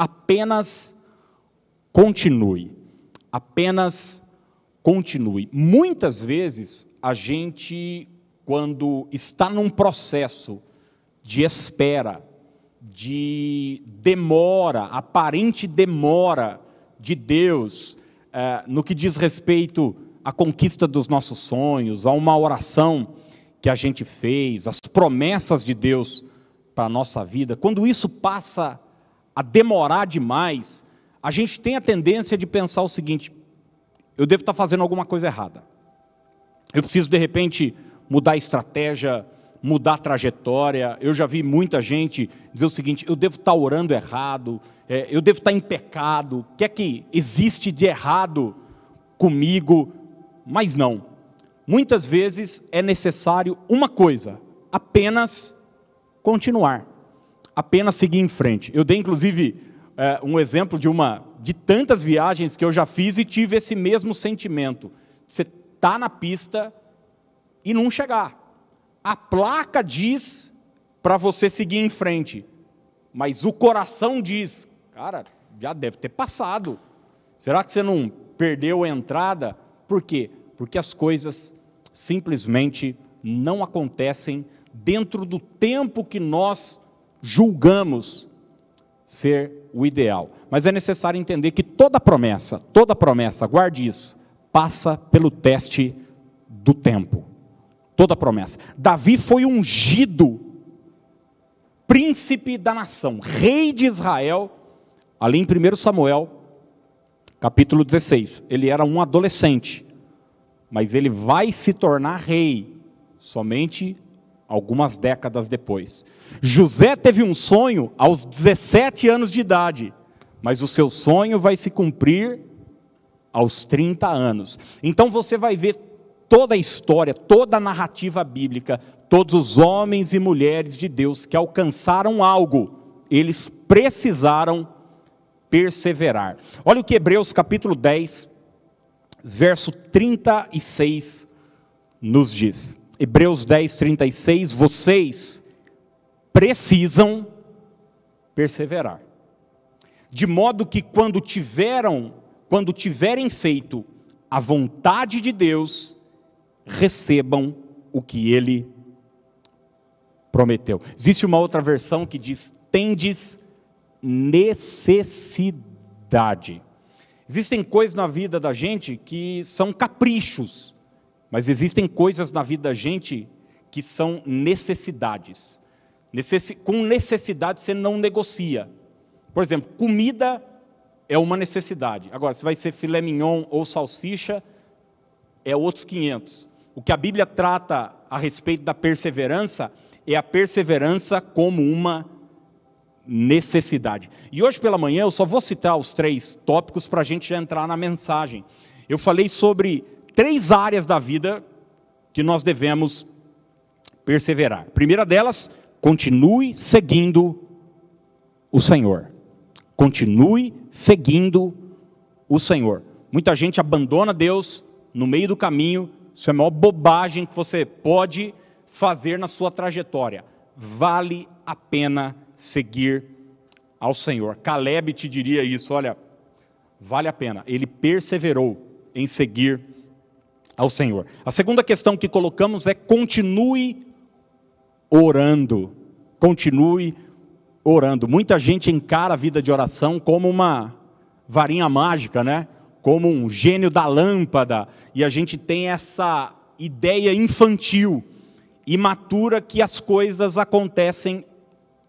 apenas continue. Apenas continue. Muitas vezes a gente, quando está num processo de espera, de demora, aparente demora de Deus, é, no que diz respeito à conquista dos nossos sonhos, a uma oração que a gente fez, as promessas de Deus para a nossa vida, quando isso passa a demorar demais, a gente tem a tendência de pensar o seguinte: eu devo estar fazendo alguma coisa errada. Eu preciso, de repente, mudar a estratégia, mudar a trajetória. Eu já vi muita gente dizer o seguinte: eu devo estar orando errado, é, eu devo estar em pecado, o que é que existe de errado comigo? Mas não. Muitas vezes é necessário uma coisa: apenas continuar, apenas seguir em frente. Eu dei, inclusive, é, um exemplo de uma de tantas viagens que eu já fiz e tive esse mesmo sentimento. Você está na pista e não chegar. A placa diz para você seguir em frente, mas o coração diz, cara, já deve ter passado. Será que você não perdeu a entrada? Por quê? Porque as coisas simplesmente não acontecem dentro do tempo que nós julgamos ser o ideal. Mas é necessário entender que toda promessa, toda promessa, guarde isso, passa pelo teste do tempo. Toda promessa. Davi foi ungido príncipe da nação, rei de Israel, ali em 1 Samuel, capítulo 16. Ele era um adolescente, mas ele vai se tornar rei somente algumas décadas depois. José teve um sonho aos 17 anos de idade, mas o seu sonho vai se cumprir aos 30 anos. Então você vai ver toda a história, toda a narrativa bíblica, todos os homens e mulheres de Deus que alcançaram algo, eles precisaram perseverar. Olha o que Hebreus capítulo 10, verso 36 nos diz. Hebreus 10, 36, vocês precisam perseverar. De modo que quando tiveram, quando tiverem feito a vontade de Deus, recebam o que ele prometeu. Existe uma outra versão que diz: tendes necessidade. Existem coisas na vida da gente que são caprichos, mas existem coisas na vida da gente que são necessidades. Necessi com necessidade você não negocia. Por exemplo, comida é uma necessidade. Agora, se vai ser filé mignon ou salsicha, é outros 500. O que a Bíblia trata a respeito da perseverança é a perseverança como uma necessidade. E hoje pela manhã eu só vou citar os três tópicos para a gente já entrar na mensagem. Eu falei sobre três áreas da vida que nós devemos perseverar. A primeira delas, continue seguindo o Senhor. Continue seguindo o Senhor. Muita gente abandona Deus no meio do caminho, isso é a maior bobagem que você pode fazer na sua trajetória. Vale a pena seguir ao Senhor. Caleb te diria isso, olha, vale a pena. Ele perseverou em seguir ao Senhor. A segunda questão que colocamos é continue orando. Continue orando. Muita gente encara a vida de oração como uma varinha mágica, né? Como um gênio da lâmpada, e a gente tem essa ideia infantil, imatura que as coisas acontecem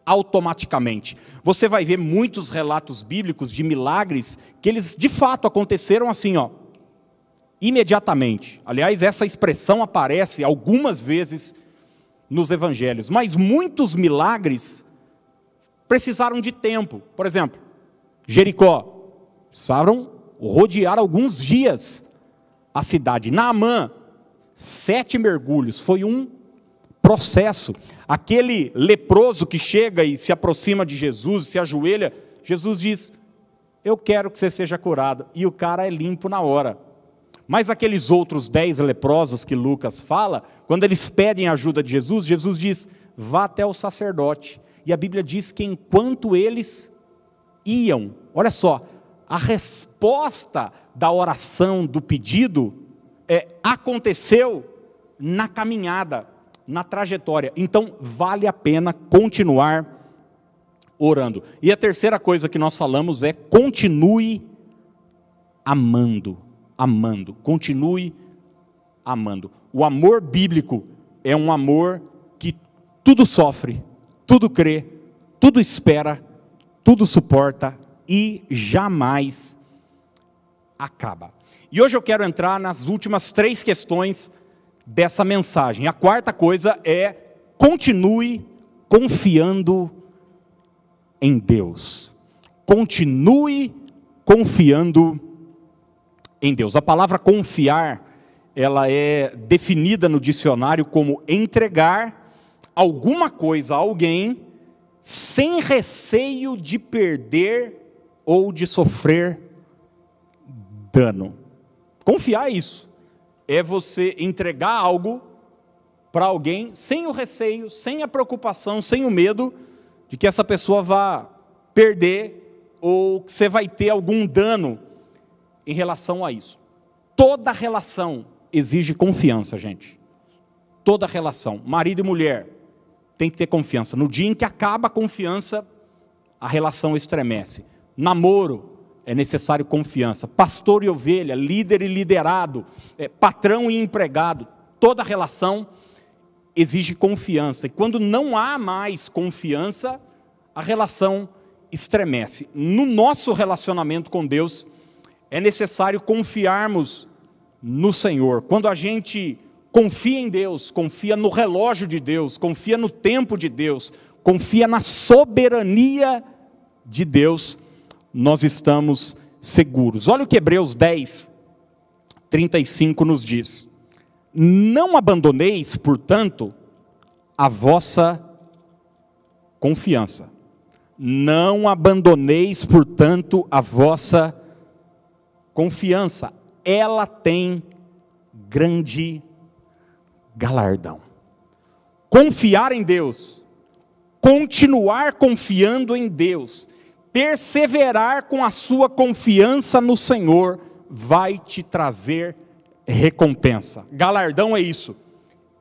automaticamente. Você vai ver muitos relatos bíblicos de milagres que eles de fato aconteceram assim, ó, imediatamente. Aliás, essa expressão aparece algumas vezes nos evangelhos, mas muitos milagres precisaram de tempo. Por exemplo, Jericó, precisaram rodear alguns dias a cidade. Naamã, sete mergulhos, foi um processo. Aquele leproso que chega e se aproxima de Jesus, se ajoelha, Jesus diz: Eu quero que você seja curado. E o cara é limpo na hora. Mas aqueles outros dez leprosos que Lucas fala, quando eles pedem ajuda de Jesus, Jesus diz: vá até o sacerdote. E a Bíblia diz que enquanto eles iam. Olha só, a resposta da oração, do pedido, é, aconteceu na caminhada, na trajetória. Então, vale a pena continuar orando. E a terceira coisa que nós falamos é continue amando, amando, continue amando. O amor bíblico é um amor que tudo sofre, tudo crê, tudo espera, tudo suporta e jamais acaba. E hoje eu quero entrar nas últimas três questões dessa mensagem. A quarta coisa é continue confiando em Deus. Continue confiando em Deus. A palavra confiar, ela é definida no dicionário como entregar alguma coisa a alguém sem receio de perder ou de sofrer dano. Confiar é isso. É você entregar algo para alguém sem o receio, sem a preocupação, sem o medo de que essa pessoa vá perder ou que você vai ter algum dano em relação a isso. Toda relação exige confiança, gente. Toda relação, marido e mulher, tem que ter confiança. No dia em que acaba a confiança, a relação estremece. Namoro, é necessário confiança. Pastor e ovelha, líder e liderado, é, patrão e empregado, toda relação exige confiança. E quando não há mais confiança, a relação estremece. No nosso relacionamento com Deus, é necessário confiarmos no Senhor. Quando a gente confia em Deus, confia no relógio de Deus, confia no tempo de Deus, confia na soberania de Deus, nós estamos seguros. Olha o que Hebreus 10, 35 nos diz: Não abandoneis, portanto, a vossa confiança. Não abandoneis, portanto, a vossa confiança. Ela tem grande galardão. Confiar em Deus, continuar confiando em Deus, perseverar com a sua confiança no Senhor, vai te trazer recompensa. Galardão é isso,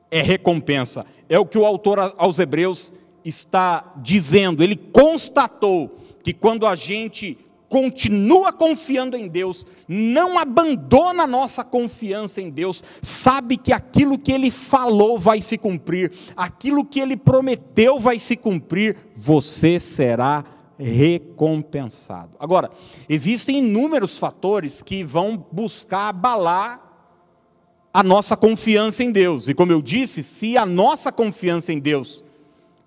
é recompensa. É o que o autor aos Hebreus está dizendo. Ele constatou que quando a gente continua confiando em Deus, não abandona a nossa confiança em Deus, sabe que aquilo que Ele falou vai se cumprir, aquilo que Ele prometeu vai se cumprir, você será recompensado. Agora, existem inúmeros fatores que vão buscar abalar a nossa confiança em Deus. E como eu disse, se a nossa confiança em Deus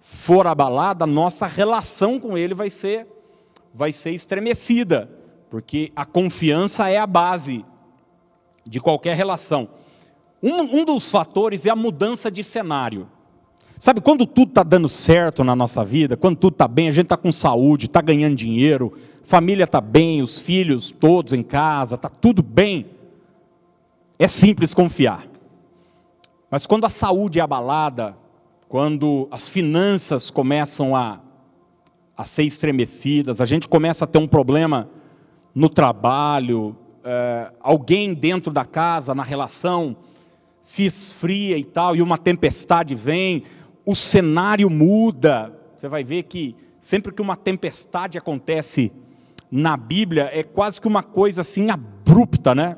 for abalada, a nossa relação com Ele vai ser, vai ser estremecida, porque a confiança é a base de qualquer relação. Um, um dos fatores é a mudança de cenário. Sabe, quando tudo está dando certo na nossa vida, quando tudo está bem, a gente está com saúde, está ganhando dinheiro, família está bem, os filhos todos em casa, está tudo bem, é simples confiar. Mas quando a saúde é abalada, quando as finanças começam a, a ser estremecidas, a gente começa a ter um problema no trabalho, é, alguém dentro da casa, na relação, se esfria e tal, e uma tempestade vem, o cenário muda. Você vai ver que sempre que uma tempestade acontece na Bíblia, é quase que uma coisa assim abrupta, né?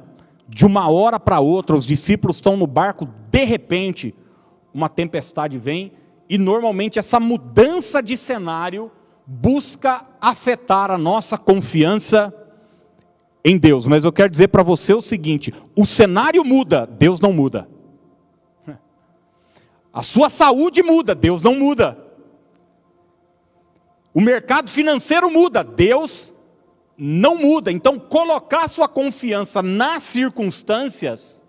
De uma hora para outra, os discípulos estão no barco, de repente, uma tempestade vem, e normalmente essa mudança de cenário busca afetar a nossa confiança em Deus. Mas eu quero dizer para você o seguinte: o cenário muda, Deus não muda. A sua saúde muda, Deus não muda. O mercado financeiro muda, Deus não muda. Então, colocar sua confiança nas circunstâncias,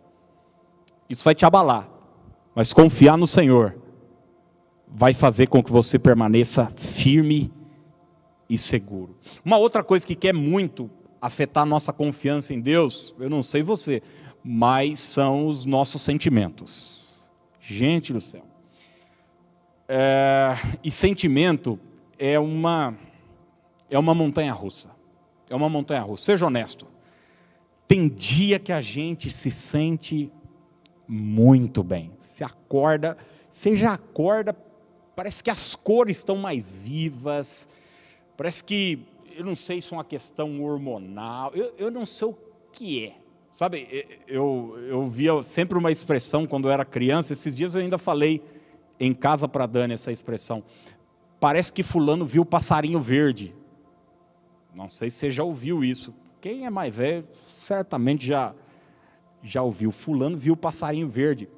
isso vai te abalar. Mas confiar no Senhor vai fazer com que você permaneça firme e seguro. Uma outra coisa que quer muito afetar nossa confiança em Deus, eu não sei você, mas são os nossos sentimentos. Gente do céu. É, e sentimento é uma, é uma montanha russa. É uma montanha russa. Seja honesto. Tem dia que a gente se sente muito bem. Você acorda, já acorda, parece que as cores estão mais vivas, parece que, eu não sei se é uma questão hormonal, eu, eu não sei o que é. Sabe, eu, eu via sempre uma expressão quando eu era criança, esses dias eu ainda falei em casa para Dani essa expressão. Parece que fulano viu o passarinho verde. Não sei se você já ouviu isso. Quem é mais velho certamente já já ouviu. Fulano viu o passarinho verde,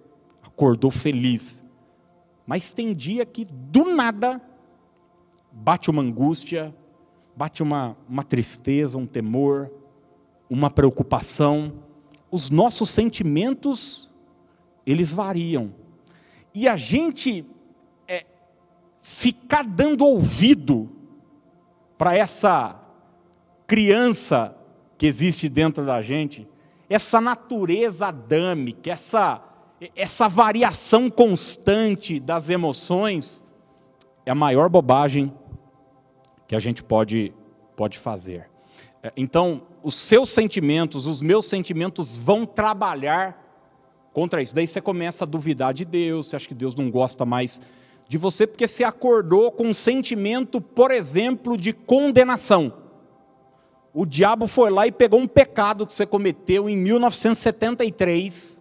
acordou feliz. Mas tem dia que do nada bate uma angústia, bate uma, uma tristeza, um temor, uma preocupação. Os nossos sentimentos, eles variam. E a gente é, ficar dando ouvido para essa criança que existe dentro da gente, essa natureza adâmica, essa, essa variação constante das emoções, é a maior bobagem que a gente pode, pode fazer. É, então, os seus sentimentos, os meus sentimentos vão trabalhar contra isso. Daí você começa a duvidar de Deus, você acha que Deus não gosta mais de você, porque você acordou com um sentimento, por exemplo, de condenação. O diabo foi lá e pegou um pecado que você cometeu em 1973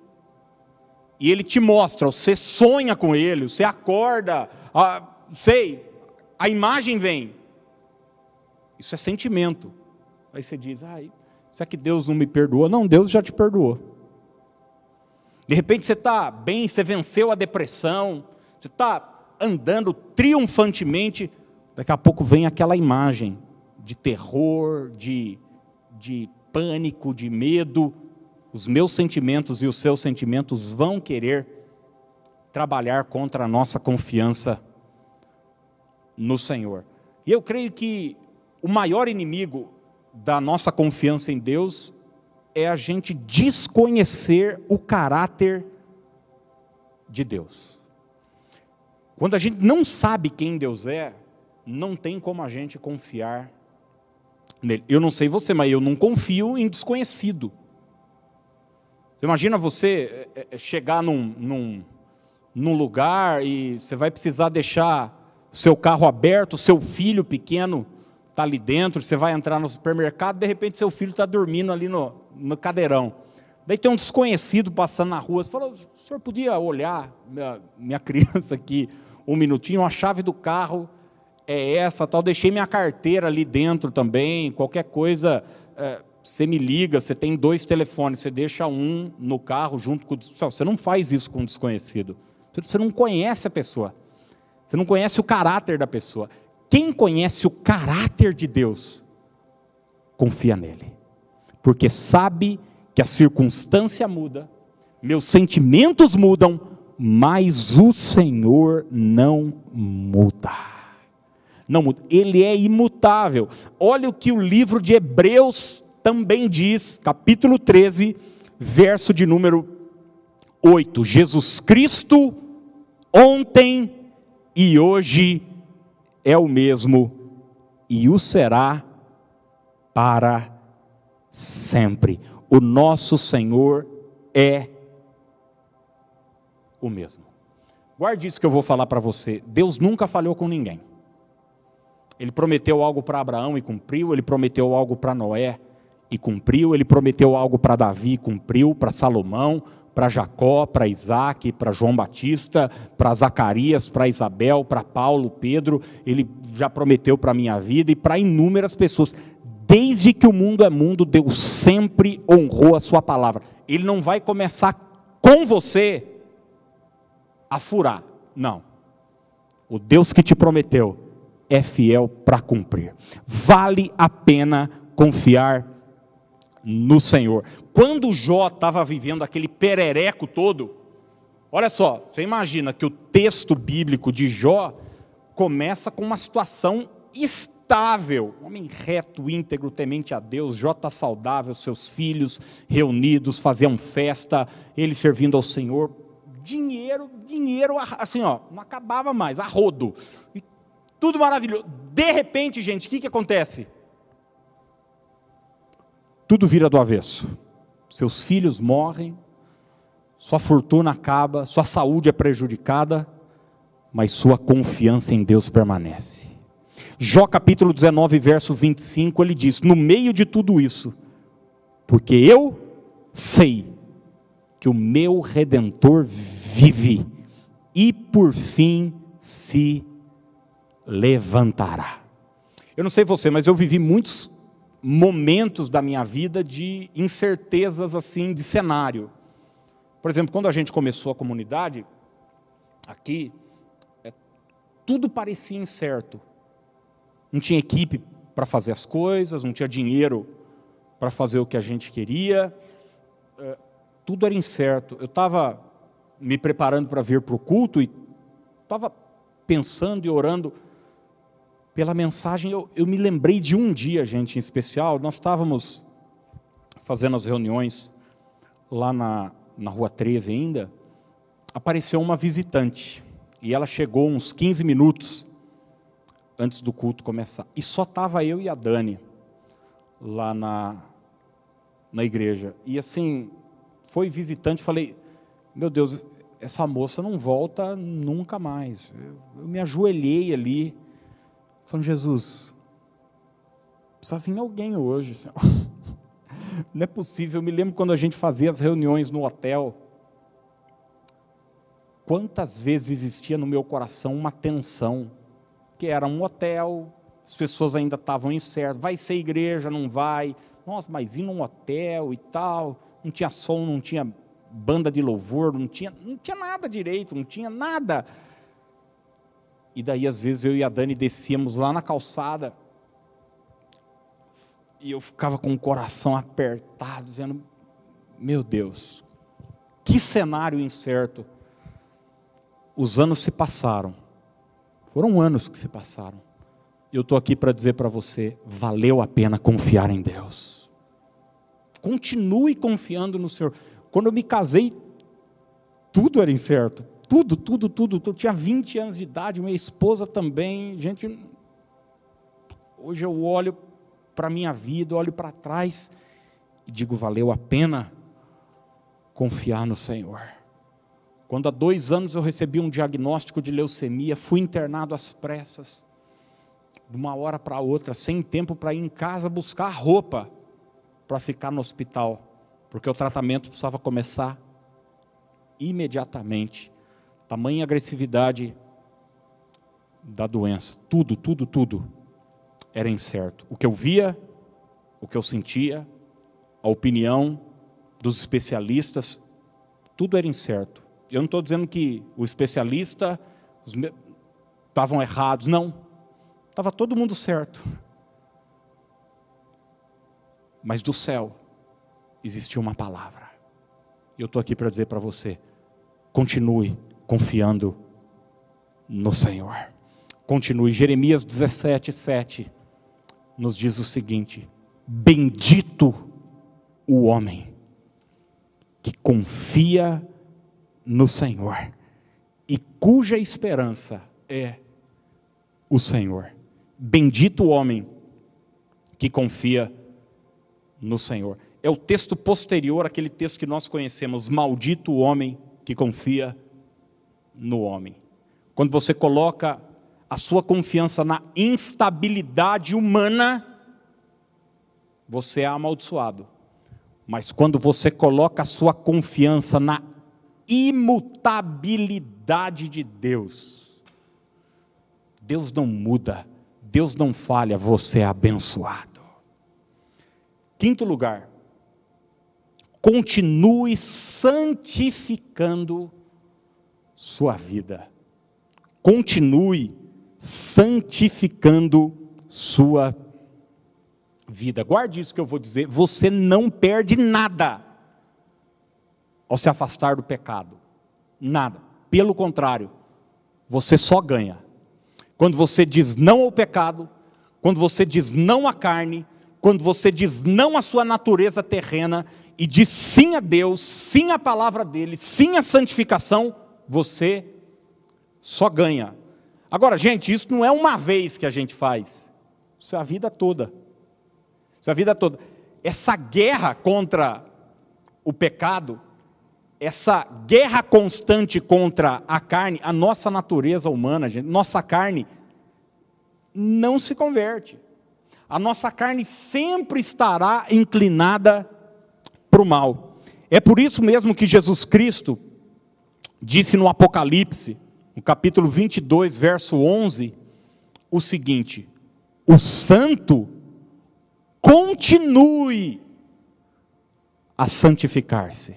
e ele te mostra, você sonha com ele, você acorda, ah, sei, a imagem vem. Isso é sentimento. Aí você diz, ai, será que Deus não me perdoou? Não, Deus já te perdoou. De repente você está bem, você venceu a depressão, você está andando triunfantemente, daqui a pouco vem aquela imagem de terror, de, de pânico, de medo, os meus sentimentos e os seus sentimentos vão querer trabalhar contra a nossa confiança no Senhor. E eu creio que o maior inimigo da nossa confiança em Deus é a gente desconhecer o caráter de Deus. Quando a gente não sabe quem Deus é, não tem como a gente confiar nele. Eu não sei você, mas eu não confio em desconhecido. Você imagina você é, é, chegar num, num, num lugar e você vai precisar deixar o seu carro aberto, seu filho pequeno está ali dentro, você vai entrar no supermercado, de repente seu filho está dormindo ali no, no cadeirão. Daí tem um desconhecido passando na rua, você fala, o senhor podia olhar minha, minha criança aqui um minutinho, a chave do carro é essa, tal, deixei minha carteira ali dentro também, qualquer coisa, é, você me liga, você tem dois telefones, você deixa um no carro junto com o você não faz isso com um desconhecido. Você não conhece a pessoa. Você não conhece o caráter da pessoa. Quem conhece o caráter de Deus, confia nele. Porque sabe que a circunstância muda, meus sentimentos mudam, mas o Senhor não muda não muda. Ele é imutável. Olha o que o livro de Hebreus também diz, capítulo 13, verso de número 8. Jesus Cristo, ontem e hoje, é o mesmo e o será para sempre. O nosso Senhor é o mesmo. Guarde isso que eu vou falar para você. Deus nunca falhou com ninguém. Ele prometeu algo para Abraão e cumpriu, ele prometeu algo para Noé e cumpriu, ele prometeu algo para Davi e cumpriu, para Salomão, para Jacó, para Isaac, para João Batista, para Zacarias, para Isabel, para Paulo, Pedro, ele já prometeu para a minha vida e para inúmeras pessoas. Desde que o mundo é mundo, Deus sempre honrou a sua palavra. Ele não vai começar com você a furar. Não. O Deus que te prometeu, é fiel para cumprir. Vale a pena confiar no Senhor. Quando Jó estava vivendo aquele perereco todo, olha só, você imagina que o texto bíblico de Jó começa com uma situação estável, homem reto, íntegro, temente a Deus, Jó está saudável, seus filhos reunidos, faziam festa, ele servindo ao Senhor, dinheiro, dinheiro, assim, ó, não acabava mais, a rodo. E tudo maravilhoso. De repente, gente, o que, que acontece? Tudo vira do avesso. Seus filhos morrem, sua fortuna acaba, sua saúde é prejudicada, mas sua confiança em Deus permanece. Jó capítulo 19, verso 25, ele diz: No meio de tudo isso, porque eu sei que o meu redentor vive e por fim se levantará. Eu não sei você, mas eu vivi muitos momentos da minha vida de incertezas assim de cenário. Por exemplo, quando a gente começou a comunidade aqui, é, tudo parecia incerto. Não tinha equipe para fazer as coisas, não tinha dinheiro para fazer o que a gente queria. É, tudo era incerto. Eu estava me preparando para vir para o culto e estava pensando e orando pela mensagem. Eu, eu me lembrei de um dia, gente, em especial. Nós estávamos fazendo as reuniões lá na, na rua 13 ainda. Apareceu uma visitante e ela chegou uns 15 minutos antes do culto começar. E só estava eu e a Dani lá na, na igreja. E assim, foi visitante, falei, meu Deus, essa moça não volta nunca mais. Eu, eu me ajoelhei ali, falando, Jesus, precisa vir alguém hoje, Senhor. Não é possível, eu me lembro quando a gente fazia as reuniões no hotel, quantas vezes existia no meu coração uma tensão, que era um hotel, as pessoas ainda estavam incertas, vai ser igreja, não vai, nossa, mas ir num hotel e tal, não tinha som, não tinha banda de louvor, não tinha, não tinha nada direito, não tinha nada. E daí, às vezes, eu e a Dani descíamos lá na calçada, e eu ficava com o coração apertado, dizendo: Meu Deus, que cenário incerto. Os anos se passaram, foram anos que se passaram. E eu estou aqui para dizer para você: valeu a pena confiar em Deus. Continue confiando no Senhor. Quando eu me casei, tudo era incerto. Tudo, tudo, tudo. Eu tinha 20 anos de idade, minha esposa também. Gente, hoje eu olho para a minha vida, olho para trás e digo: valeu a pena confiar no Senhor. Quando há dois anos eu recebi um diagnóstico de leucemia, fui internado às pressas, de uma hora para outra, sem tempo para ir em casa buscar roupa para ficar no hospital, porque o tratamento precisava começar imediatamente. Tamanha agressividade da doença, tudo, tudo, tudo era incerto. O que eu via, o que eu sentia, a opinião dos especialistas, tudo era incerto. Eu não estou dizendo que o especialista estavam errados, não. Estava todo mundo certo. Mas do céu existiu uma palavra. E eu estou aqui para dizer para você: continue confiando no Senhor. Continue. Jeremias 17, 7 nos diz o seguinte: Bendito o homem que confia no Senhor e cuja esperança é o Senhor. Bendito o homem que confia no Senhor. É o texto posterior àquele texto que nós conhecemos: Maldito o homem que confia no homem. Quando você coloca a sua confiança na instabilidade humana, você é amaldiçoado. Mas quando você coloca a sua confiança na imutabilidade de Deus, Deus não muda, Deus não falha, você é abençoado. Quinto lugar, continue santificando sua vida. Continue santificando sua vida. Guarde isso que eu vou dizer. Você não perde nada ao se afastar do pecado. Nada. Pelo contrário, você só ganha. Quando você diz não ao pecado, quando você diz não à carne, quando você diz não à sua natureza terrena e diz sim a Deus, sim à palavra dele, sim à santificação, você só ganha. Agora, gente, isso não é uma vez que a gente faz. Isso é a vida toda. Isso é a vida toda. Essa guerra contra o pecado, essa guerra constante contra a carne, a nossa natureza humana, gente, nossa carne não se converte. A nossa carne sempre estará inclinada para o mal. É por isso mesmo que Jesus Cristo disse no Apocalipse, no capítulo 22, verso 11, o seguinte: O santo continue a santificar-se.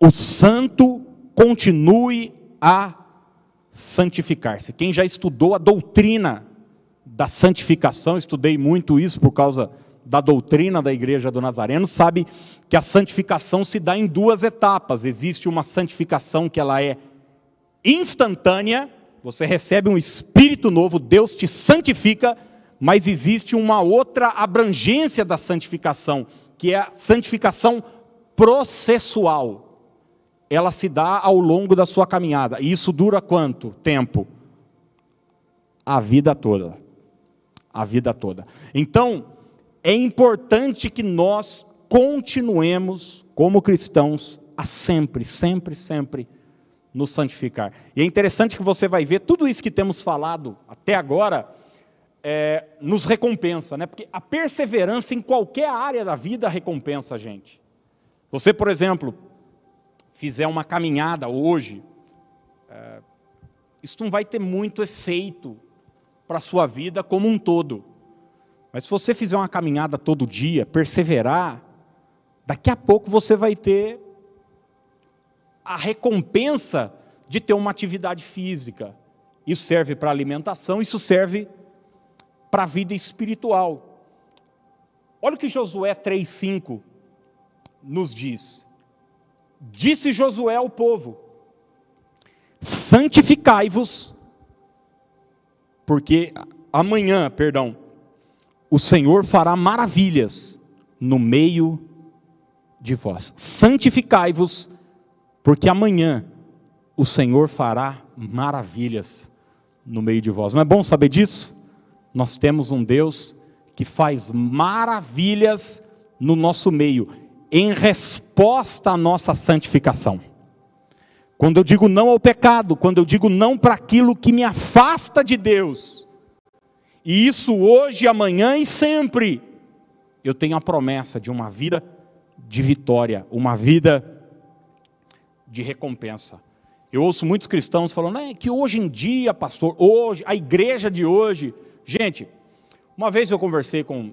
O santo continue a santificar-se. Quem já estudou a doutrina da santificação, estudei muito isso por causa da doutrina da igreja do Nazareno, sabe que a santificação se dá em duas etapas. Existe uma santificação que ela é instantânea, você recebe um espírito novo, Deus te santifica, mas existe uma outra abrangência da santificação, que é a santificação processual. Ela se dá ao longo da sua caminhada. E isso dura quanto tempo? A vida toda. A vida toda. Então, é importante que nós continuemos, como cristãos, a sempre, sempre, sempre nos santificar. E é interessante que você vai ver tudo isso que temos falado até agora, é, nos recompensa, né? porque a perseverança em qualquer área da vida recompensa a gente. Você, por exemplo, fizer uma caminhada hoje, é, isso não vai ter muito efeito para a sua vida como um todo. Mas se você fizer uma caminhada todo dia, perseverar, daqui a pouco você vai ter a recompensa de ter uma atividade física. Isso serve para alimentação, isso serve para a vida espiritual. Olha o que Josué 3,5 nos diz. Disse Josué ao povo: santificai-vos, porque amanhã, perdão, o Senhor fará maravilhas no meio de vós. Santificai-vos, porque amanhã o Senhor fará maravilhas no meio de vós. Não é bom saber disso? Nós temos um Deus que faz maravilhas no nosso meio, em resposta à nossa santificação. Quando eu digo não ao pecado, quando eu digo não para aquilo que me afasta de Deus, e isso hoje, amanhã e sempre, eu tenho a promessa de uma vida de vitória, uma vida de recompensa. Eu ouço muitos cristãos falando é que hoje em dia, pastor, hoje, a igreja de hoje. Gente, uma vez eu conversei com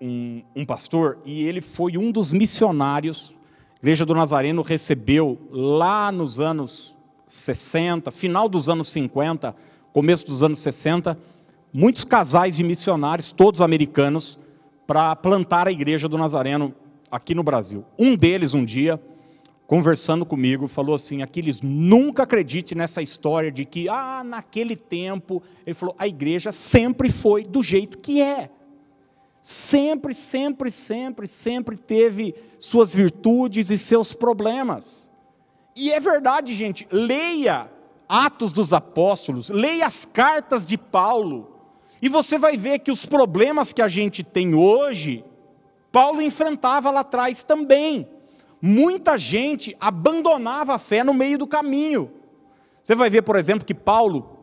um, um pastor e ele foi um dos missionários. A igreja do Nazareno recebeu lá nos anos 60, final dos anos 50, começo dos anos 60, muitos casais de missionários, todos americanos, para plantar a igreja do Nazareno aqui no Brasil. Um deles, um dia, conversando comigo, falou assim: Aquiles, nunca acredite nessa história de que, ah, naquele tempo. Ele falou: a igreja sempre foi do jeito que é. Sempre, sempre, sempre, sempre teve suas virtudes e seus problemas. E é verdade, gente, leia Atos dos Apóstolos, leia as cartas de Paulo, e você vai ver que os problemas que a gente tem hoje, Paulo enfrentava lá atrás também muita gente abandonava a fé no meio do caminho. Você vai ver, por exemplo, que Paulo,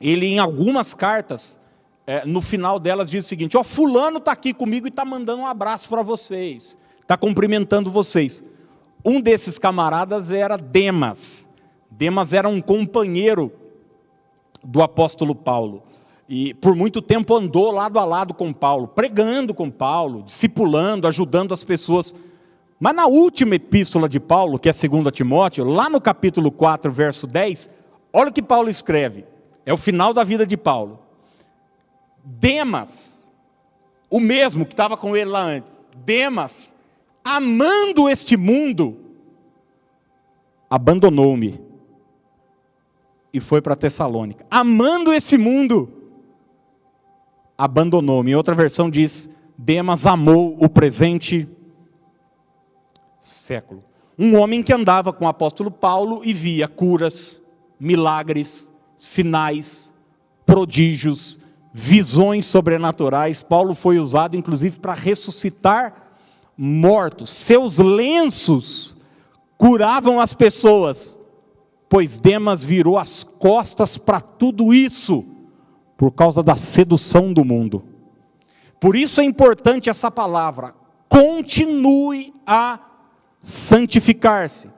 ele em algumas cartas, é, no final delas diz o seguinte: Ó, oh, Fulano está aqui comigo e está mandando um abraço para vocês, está cumprimentando vocês. Um desses camaradas era Demas. Demas era um companheiro do apóstolo Paulo. E por muito tempo andou lado a lado com Paulo, pregando com Paulo, discipulando, ajudando as pessoas mas na última epístola de Paulo, que é 2 Timóteo, lá no capítulo 4, verso 10, olha o que Paulo escreve. É o final da vida de Paulo. Demas, o mesmo que estava com ele lá antes, Demas, amando este mundo, abandonou-me e foi para Tessalônica. Amando esse mundo, abandonou-me. Outra versão diz: Demas amou o presente século. Um homem que andava com o apóstolo Paulo e via curas, milagres, sinais, prodígios, visões sobrenaturais. Paulo foi usado, inclusive, para ressuscitar mortos. Seus lenços curavam as pessoas, pois Demas virou as costas para tudo isso, por causa da sedução do mundo. Por isso é importante essa palavra, continue a santificar-se.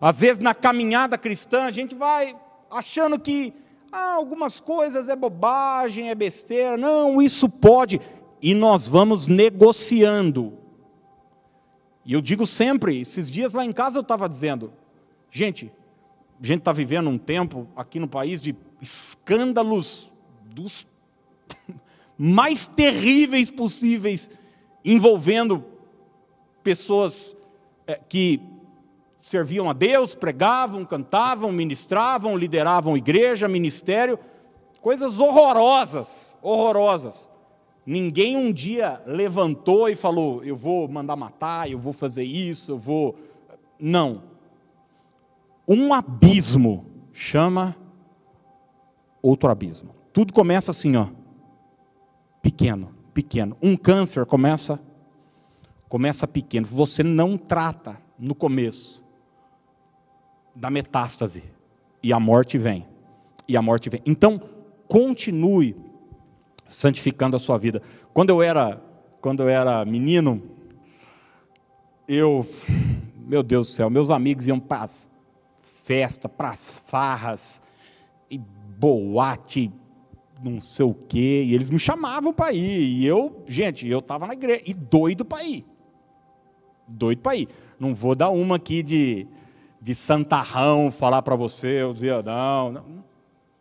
Às vezes na caminhada cristã a gente vai achando que ah, algumas coisas é bobagem, é besteira. Não, isso pode. E nós vamos negociando. E eu digo sempre, esses dias lá em casa eu estava dizendo, gente, a gente está vivendo um tempo aqui no país de escândalos dos mais terríveis possíveis, envolvendo pessoas é, que serviam a Deus, pregavam, cantavam, ministravam, lideravam igreja, ministério, coisas horrorosas, horrorosas. Ninguém um dia levantou e falou: eu vou mandar matar, eu vou fazer isso, eu vou. Não. Um abismo chama outro abismo. Tudo começa assim, ó. Pequeno, pequeno. Um câncer começa começa pequeno. Você não trata no começo da metástase. E a morte vem. E a morte vem. Então, continue santificando a sua vida. Quando eu era, quando eu era menino, eu, meu Deus do céu, meus amigos iam para as festas, para as farras, e boate, não sei o quê, e eles me chamavam para ir, e eu, gente, eu estava na igreja, e doido para ir. Doido para ir. Não vou dar uma aqui de de santarrão falar para você, eu dizia, não, não.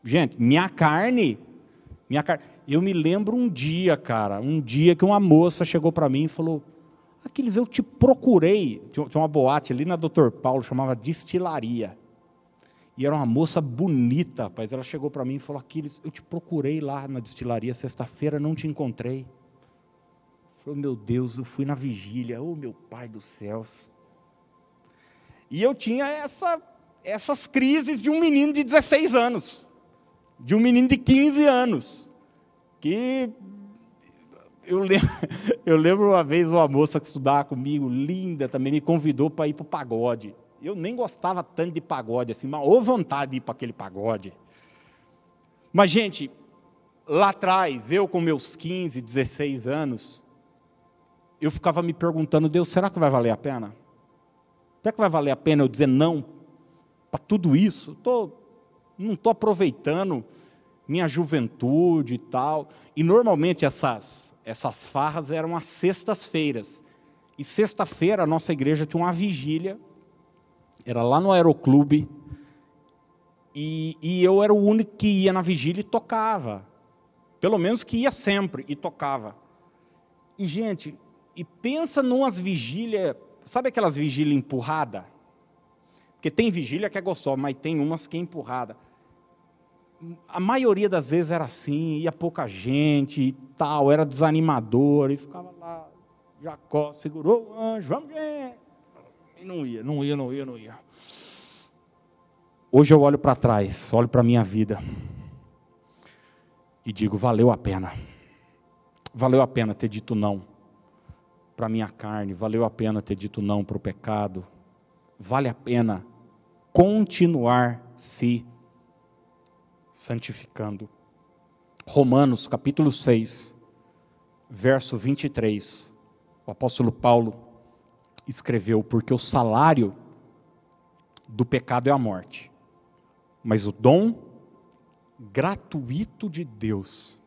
Gente, minha carne, minha carne. Eu me lembro um dia, cara, um dia que uma moça chegou para mim e falou: Aquiles, eu te procurei. Tinha uma boate ali na Doutor Paulo, chamava Destilaria. E era uma moça bonita, rapaz. Ela chegou para mim e falou: Aquiles, eu te procurei lá na destilaria sexta-feira, não te encontrei. Falou: Meu Deus, eu fui na vigília. Oh, meu pai dos céus. E eu tinha essa, essas crises de um menino de 16 anos, de um menino de 15 anos, que eu lembro, eu lembro uma vez uma moça que estudava comigo, linda também, me convidou para ir para o pagode. Eu nem gostava tanto de pagode assim, mas ou vontade de ir para aquele pagode. Mas, gente, lá atrás, eu com meus 15, 16 anos, eu ficava me perguntando, Deus, será que vai valer a pena? Será que vai valer a pena eu dizer não para tudo isso? Tô, não estou aproveitando minha juventude e tal. E normalmente essas, essas farras eram às sextas-feiras. E sexta-feira a nossa igreja tinha uma vigília, era lá no aeroclube, e, e eu era o único que ia na vigília e tocava. Pelo menos que ia sempre e tocava. E, gente, e pensa numas vigílias Sabe aquelas vigílias empurrada? Porque tem vigília que é gostosa, mas tem umas que é empurrada. A maioria das vezes era assim, ia pouca gente e tal, era desanimador, e ficava lá, Jacó segurou o anjo, vamos ver. E não ia, não ia, não ia, não ia. Hoje eu olho para trás, olho para a minha vida e digo: valeu a pena. Valeu a pena ter dito não para a minha carne, valeu a pena ter dito não para o pecado, vale a pena continuar se santificando. Romanos capítulo 6, verso 23, o apóstolo Paulo escreveu: Porque o salário do pecado é a morte, mas o dom gratuito de Deus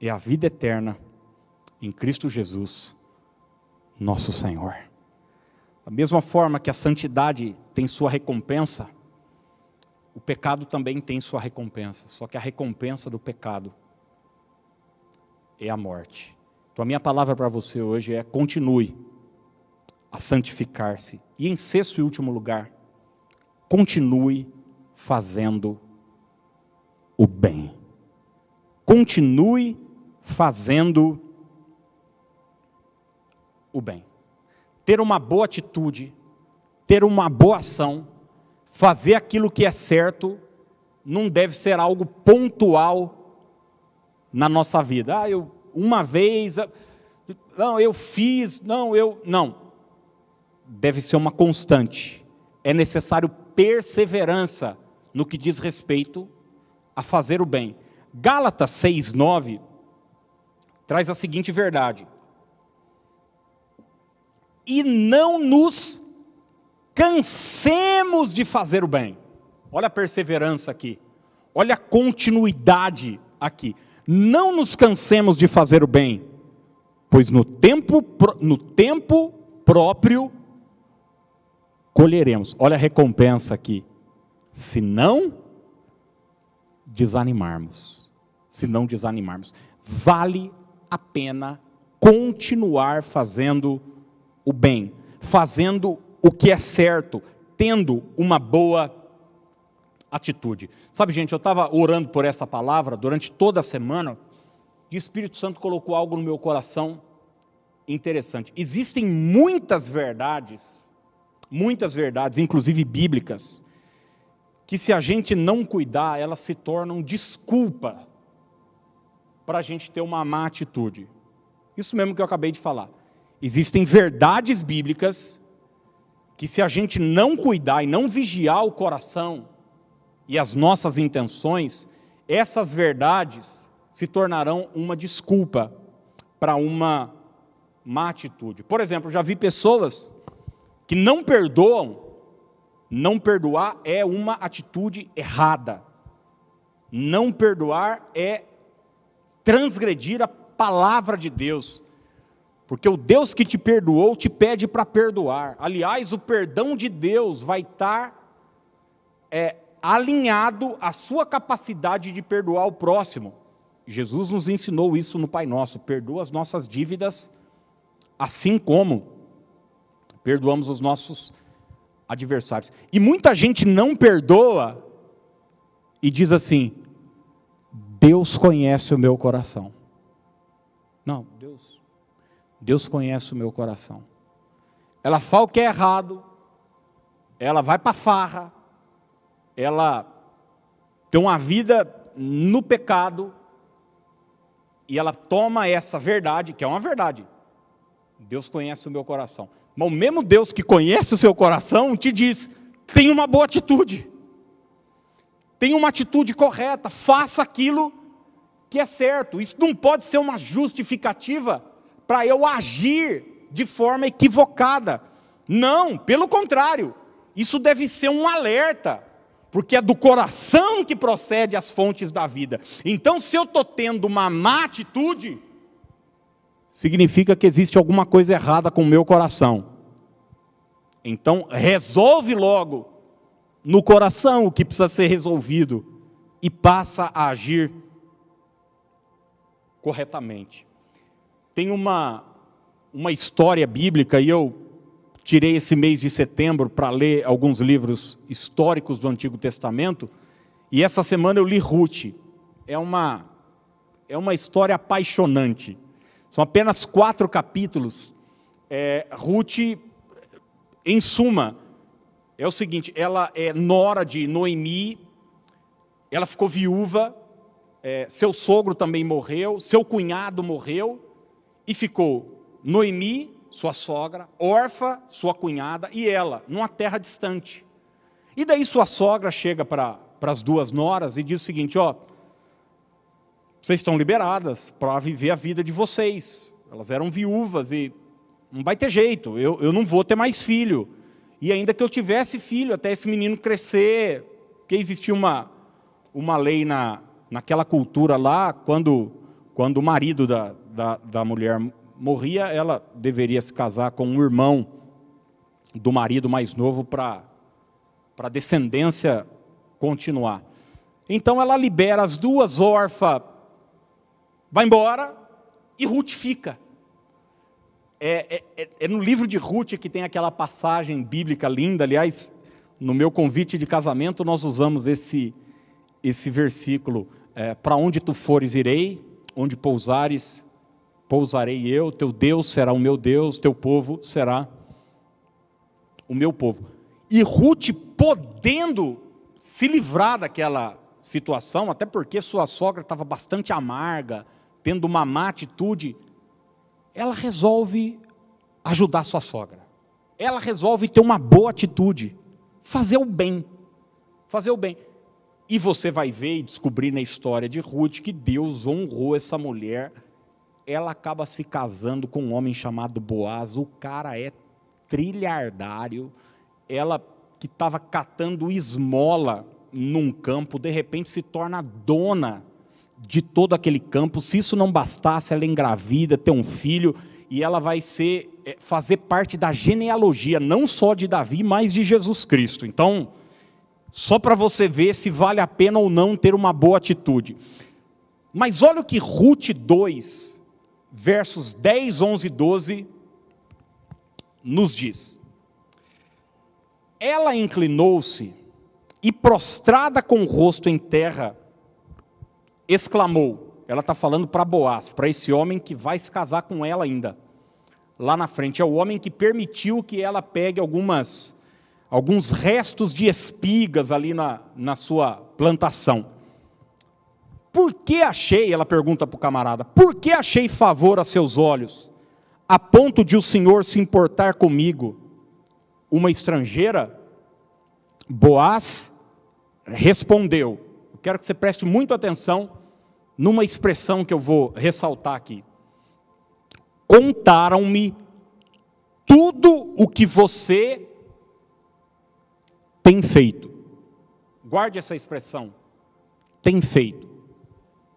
é a vida eterna em Cristo Jesus, nosso Senhor. Da mesma forma que a santidade tem sua recompensa, o pecado também tem sua recompensa, só que a recompensa do pecado é a morte. Então a minha palavra para você hoje é continue a santificar-se. E em sexto e último lugar, continue fazendo o bem. Continue fazendo o bem. Ter uma boa atitude, ter uma boa ação, fazer aquilo que é certo, não deve ser algo pontual na nossa vida. Ah, eu uma vez, ah, não, eu fiz, não, eu não. Deve ser uma constante. É necessário perseverança no que diz respeito a fazer o bem. Gálatas 6:9 traz a seguinte verdade: E não nos cansemos de fazer o bem. Olha a perseverança aqui. Olha a continuidade aqui. Não nos cansemos de fazer o bem, pois no tempo, no tempo próprio colheremos. Olha a recompensa aqui. Se não desanimarmos, se não desanimarmos, vale a pena continuar fazendo o bem, fazendo o que é certo, tendo uma boa atitude. Sabe, gente, eu estava orando por essa palavra durante toda a semana e o Espírito Santo colocou algo no meu coração interessante. Existem muitas verdades, muitas verdades, inclusive bíblicas, que se a gente não cuidar, elas se tornam desculpa para a gente ter uma má atitude. Isso mesmo que eu acabei de falar. Existem verdades bíblicas que se a gente não cuidar e não vigiar o coração, e as nossas intenções, essas verdades se tornarão uma desculpa para uma má atitude. Por exemplo, já vi pessoas que não perdoam, não perdoar é uma atitude errada. Não perdoar é transgredir a palavra de Deus. Porque o Deus que te perdoou te pede para perdoar. Aliás, o perdão de Deus vai estar é, alinhado à sua capacidade de perdoar o próximo. Jesus nos ensinou isso no Pai Nosso: perdoa as nossas dívidas, assim como perdoamos os nossos adversários. E muita gente não perdoa e diz assim: Deus conhece o meu coração. Não, Deus, Deus conhece o meu coração. Ela fala o que é errado, ela vai para farra, ela tem uma vida no pecado e ela toma essa verdade, que é uma verdade. Deus conhece o meu coração. Mas o mesmo Deus que conhece o seu coração te diz: tenha uma boa atitude. Tenha uma atitude correta, faça aquilo que é certo. Isso não pode ser uma justificativa para eu agir de forma equivocada. Não, pelo contrário, isso deve ser um alerta porque é do coração que procede as fontes da vida. Então, se eu estou tendo uma má atitude, significa que existe alguma coisa errada com o meu coração. Então, resolve logo no coração o que precisa ser resolvido e passa a agir corretamente. Tem uma, uma história bíblica, e eu tirei esse mês de setembro para ler alguns livros históricos do Antigo Testamento, e essa semana eu li Ruth. É uma, é uma história apaixonante. São apenas quatro capítulos. É, Ruth, em suma, é o seguinte: ela é nora de Noemi, ela ficou viúva, é, seu sogro também morreu, seu cunhado morreu, e ficou Noemi, sua sogra, órfã, sua cunhada e ela, numa terra distante. E daí sua sogra chega para as duas noras e diz o seguinte: ó, vocês estão liberadas para viver a vida de vocês. Elas eram viúvas e não vai ter jeito, eu, eu não vou ter mais filho. E ainda que eu tivesse filho, até esse menino crescer, porque existia uma, uma lei na, naquela cultura lá, quando, quando o marido da, da, da mulher morria, ela deveria se casar com um irmão do marido mais novo para a descendência continuar. Então ela libera as duas órfãs, vai embora e Ruth fica. É, é, é, é, no livro de Ruth que tem aquela passagem bíblica linda, aliás, no meu convite de casamento nós usamos esse, esse versículo, é, para onde tu fores irei, onde pousares pousarei eu, teu Deus será o meu Deus, teu povo será o meu povo. E Ruth, podendo se livrar daquela situação, até porque sua sogra estava bastante amarga, tendo uma má atitude, ela resolve ajudar sua sogra. Ela resolve ter uma boa atitude, fazer o bem. Fazer o bem. E você vai ver e descobrir na história de Ruth que Deus honrou essa mulher. Ela acaba se casando com um homem chamado Boaz. O cara é trilhardário. Ela que estava catando esmola num campo, de repente se torna dona de todo aquele campo. Se isso não bastasse, ela engravida, tem um filho e ela vai ser é, fazer parte da genealogia não só de Davi, mas de Jesus Cristo. Então, só para você ver se vale a pena ou não ter uma boa atitude. Mas olha o que Ruth 2, versos 10, 11 e 12 nos diz. Ela inclinou-se e, prostrada com o rosto em terra, exclamou. Ela está falando para Boaz, para esse homem que vai se casar com ela ainda, lá na frente. É o homem que permitiu que ela pegue algumas, alguns restos de espigas ali na, na sua plantação. Por que achei, ela pergunta para o camarada, por que achei favor a seus olhos, a ponto de o Senhor se importar comigo, uma estrangeira? Boaz respondeu, eu quero que você preste muito atenção numa expressão que eu vou ressaltar aqui. Contaram-me tudo o que você tem feito. Guarde essa expressão. Tem feito.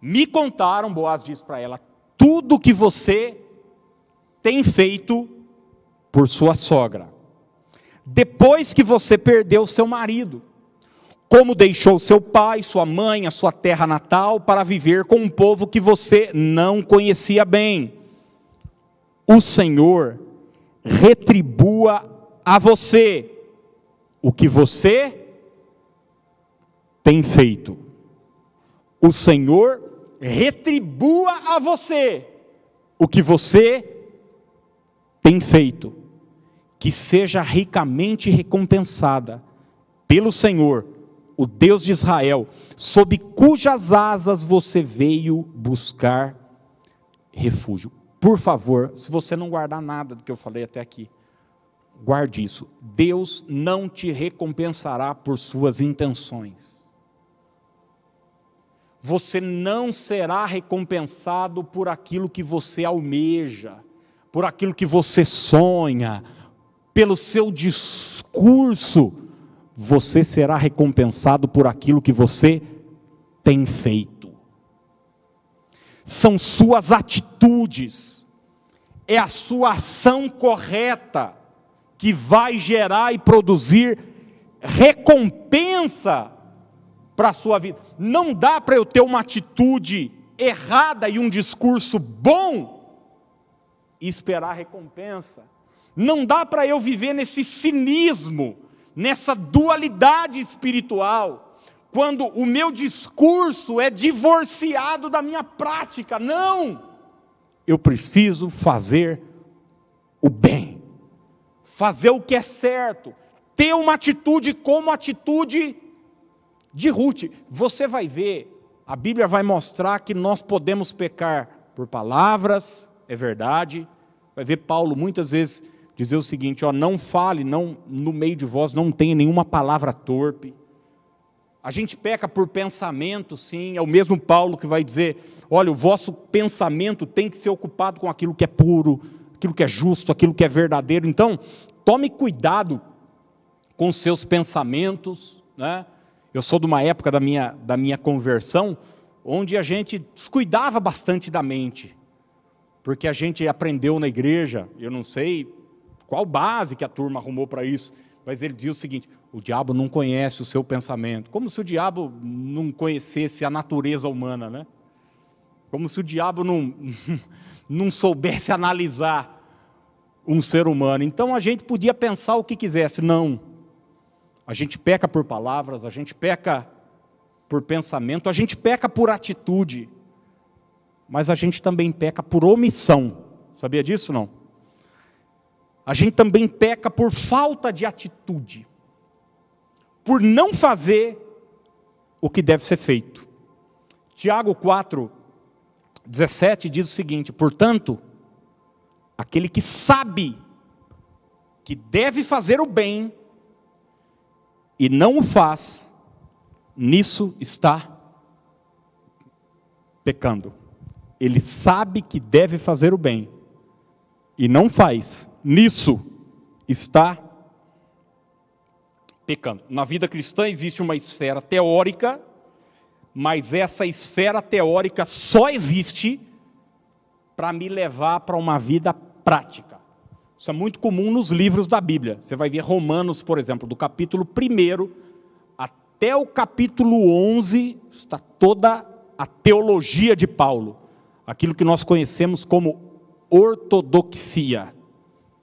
Me contaram, Boaz diz para ela, tudo o que você tem feito por sua sogra. Depois que você perdeu seu marido, como deixou seu pai, sua mãe, a sua terra natal, para viver com um povo que você não conhecia bem. O Senhor retribua a você o que você tem feito. O Senhor retribua a você o que você tem feito. Que seja ricamente recompensada pelo Senhor o Deus de Israel, sob cujas asas você veio buscar refúgio. Por favor, se você não guardar nada do que eu falei até aqui, guarde isso. Deus não te recompensará por suas intenções. Você não será recompensado por aquilo que você almeja, por aquilo que você sonha, pelo seu discurso você será recompensado por aquilo que você tem feito. São suas atitudes, é a sua ação correta que vai gerar e produzir recompensa para a sua vida. Não dá para eu ter uma atitude errada e um discurso bom e esperar recompensa. Não dá para eu viver nesse cinismo nessa dualidade espiritual, quando o meu discurso é divorciado da minha prática. Não! Eu preciso fazer o bem, fazer o que é certo, ter uma atitude como atitude de Ruth. Você vai ver, a Bíblia vai mostrar que nós podemos pecar por palavras, é verdade. Vai ver Paulo muitas vezes dizer o seguinte: ó, não fale, não no meio de vós não tenha nenhuma palavra torpe. A gente peca por pensamento, sim, é o mesmo Paulo que vai dizer: olha, o vosso pensamento tem que ser ocupado com aquilo que é puro, aquilo que é justo, aquilo que é verdadeiro. Então, tome cuidado com os seus pensamentos. Né? Eu sou de uma época da minha, da minha conversão, onde a gente descuidava bastante da mente, porque a gente aprendeu na igreja, eu não sei qual base que a turma arrumou para isso? Mas ele diz o seguinte: o diabo não conhece o seu pensamento. Como se o diabo não conhecesse a natureza humana, né? Como se o diabo não, não soubesse analisar um ser humano. Então a gente podia pensar o que quisesse. Não. A gente peca por palavras, a gente peca por pensamento, a gente peca por atitude. Mas a gente também peca por omissão. Sabia disso não? A gente também peca por falta de atitude, por não fazer o que deve ser feito. Tiago 4, 17 diz o seguinte: portanto, aquele que sabe que deve fazer o bem e não o faz, nisso está pecando. Ele sabe que deve fazer o bem e não faz, nisso está pecando. Na vida cristã existe uma esfera teórica, mas essa esfera teórica só existe para me levar para uma vida prática. Isso é muito comum nos livros da Bíblia. Você vai ver Romanos, por exemplo, do capítulo 1 até o capítulo 11, está toda a teologia de Paulo, aquilo que nós conhecemos como ortodoxia.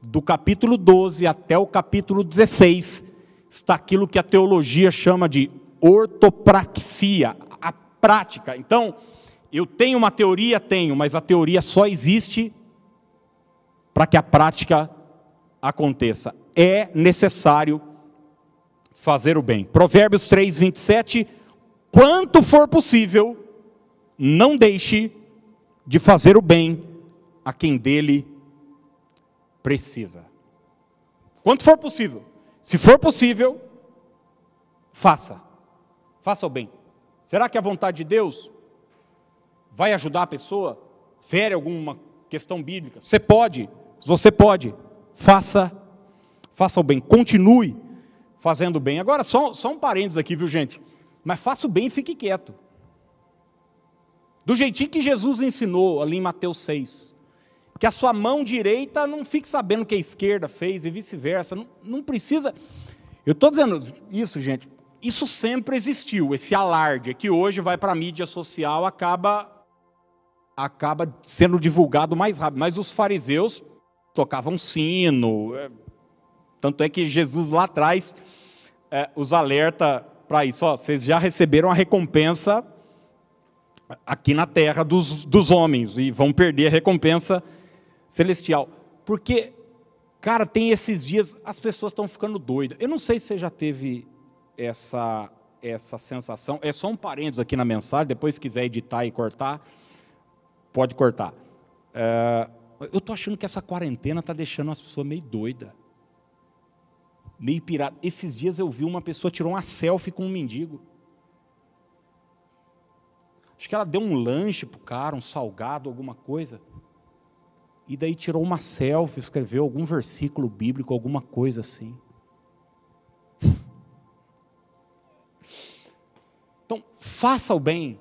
Do capítulo 12 até o capítulo 16, está aquilo que a teologia chama de ortopraxia, a prática. Então, eu tenho uma teoria, tenho, mas a teoria só existe para que a prática aconteça. É necessário fazer o bem. Provérbios 3, 27. Quanto for possível, não deixe de fazer o bem a quem dele precisa. Quanto for possível. Se for possível, faça. Faça o bem. Será que a vontade de Deus vai ajudar a pessoa? Fere alguma questão bíblica? Você pode, você pode, faça, faça o bem, continue fazendo o bem. Agora, só, só um parênteses aqui, viu gente? Mas faça o bem e fique quieto. Do jeitinho que Jesus ensinou ali em Mateus 6. Que a sua mão direita não fique sabendo o que a esquerda fez e vice-versa. Não, não precisa. Eu estou dizendo isso, gente. Isso sempre existiu, esse alarde, que hoje vai para a mídia social, acaba acaba sendo divulgado mais rápido. Mas os fariseus tocavam sino. É, tanto é que Jesus lá atrás é, os alerta para isso. Ó, vocês já receberam a recompensa aqui na terra dos, dos homens e vão perder a recompensa celestial. Porque, cara, tem esses dias, as pessoas estão ficando doidas. Eu não sei se você já teve essa, essa sensação. É só um parênteses aqui na mensagem, depois se quiser editar e cortar, pode cortar. É, eu estou achando que essa quarentena está deixando as pessoas meio doidas. Meio pirada. Esses dias eu vi uma pessoa tirou uma selfie com um mendigo. Acho que ela deu um lanche para o cara, um salgado, alguma coisa. E daí tirou uma selfie, escreveu algum versículo bíblico, alguma coisa assim. Então, faça o bem.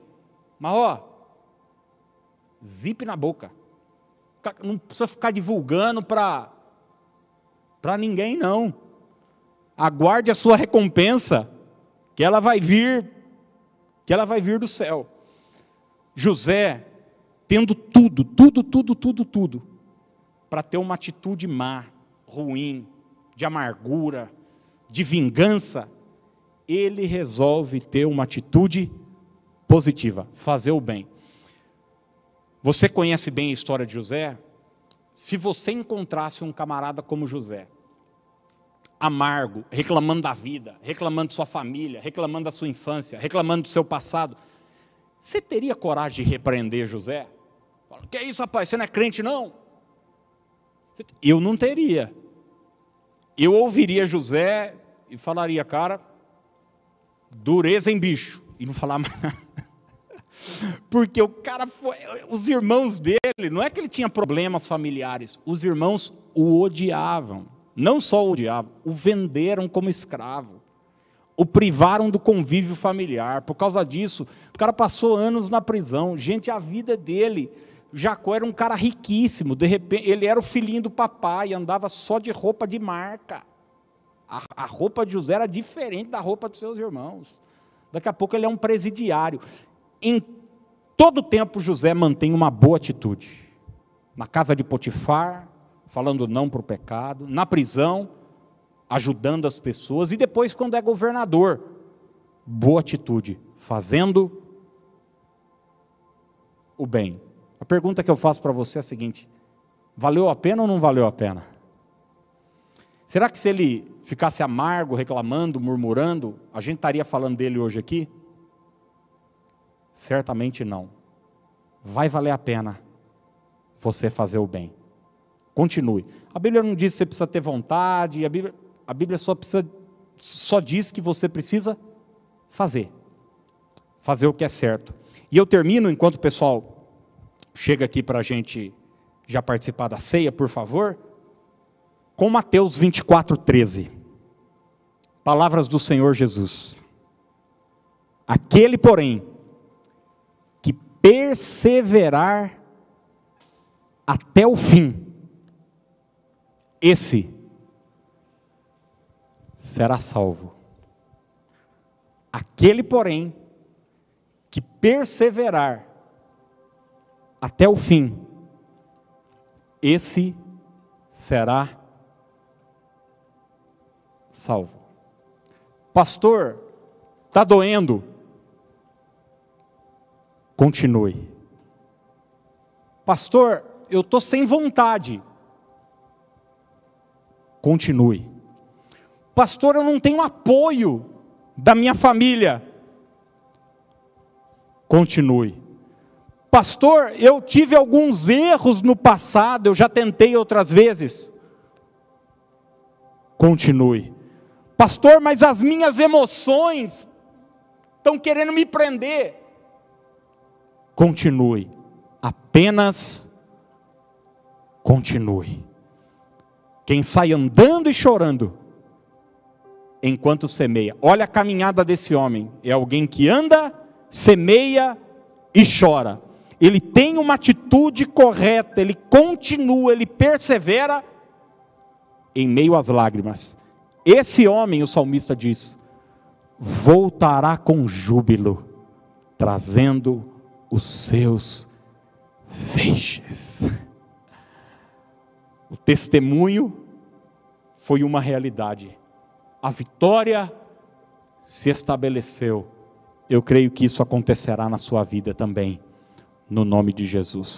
Mas, ó, zip na boca não precisa ficar divulgando para para ninguém não. Aguarde a sua recompensa, que ela vai vir, que ela vai vir do céu. José, tendo tudo, tudo, tudo, tudo, tudo, para ter uma atitude má, ruim, de amargura, de vingança, ele resolve ter uma atitude positiva, fazer o bem. Você conhece bem a história de José? Se você encontrasse um camarada como José, amargo, reclamando da vida, reclamando de sua família, reclamando da sua infância, reclamando do seu passado, você teria coragem de repreender José? Que é isso, rapaz? Você não é crente, não? Eu não teria. Eu ouviria José e falaria, cara, dureza em bicho, e não falar mais nada. Porque o cara foi. Os irmãos dele, não é que ele tinha problemas familiares, os irmãos o odiavam. Não só o odiavam, o venderam como escravo. O privaram do convívio familiar. Por causa disso, o cara passou anos na prisão. Gente, a vida dele. Jacó era um cara riquíssimo. De repente, ele era o filhinho do papai, andava só de roupa de marca. A, a roupa de José era diferente da roupa dos seus irmãos. Daqui a pouco ele é um presidiário. Em todo tempo José mantém uma boa atitude. Na casa de Potifar, falando não para o pecado, na prisão, ajudando as pessoas, e depois, quando é governador, boa atitude, fazendo o bem. A pergunta que eu faço para você é a seguinte: valeu a pena ou não valeu a pena? Será que se ele ficasse amargo, reclamando, murmurando, a gente estaria falando dele hoje aqui? Certamente não. Vai valer a pena você fazer o bem. Continue. A Bíblia não diz que você precisa ter vontade, a Bíblia, a Bíblia só, precisa, só diz que você precisa fazer. Fazer o que é certo. E eu termino, enquanto o pessoal chega aqui para a gente já participar da ceia, por favor, com Mateus 24, 13. Palavras do Senhor Jesus. Aquele, porém, que perseverar até o fim, esse será salvo. Aquele, porém, que perseverar até o fim, esse será salvo. Pastor, está doendo? Continue. Pastor, eu estou sem vontade. Continue. Pastor, eu não tenho apoio da minha família. Continue. Pastor, eu tive alguns erros no passado, eu já tentei outras vezes. Continue. Pastor, mas as minhas emoções estão querendo me prender. Continue. Apenas continue. Quem sai andando e chorando, enquanto semeia. Olha a caminhada desse homem. É alguém que anda, semeia e chora ele tem uma atitude correta, ele continua, ele persevera em meio às lágrimas. Esse homem, o salmista diz, voltará com júbilo, trazendo os seus feixes. O testemunho foi uma realidade. A vitória se estabeleceu. Eu creio que isso acontecerá na sua vida também no nome de Jesus.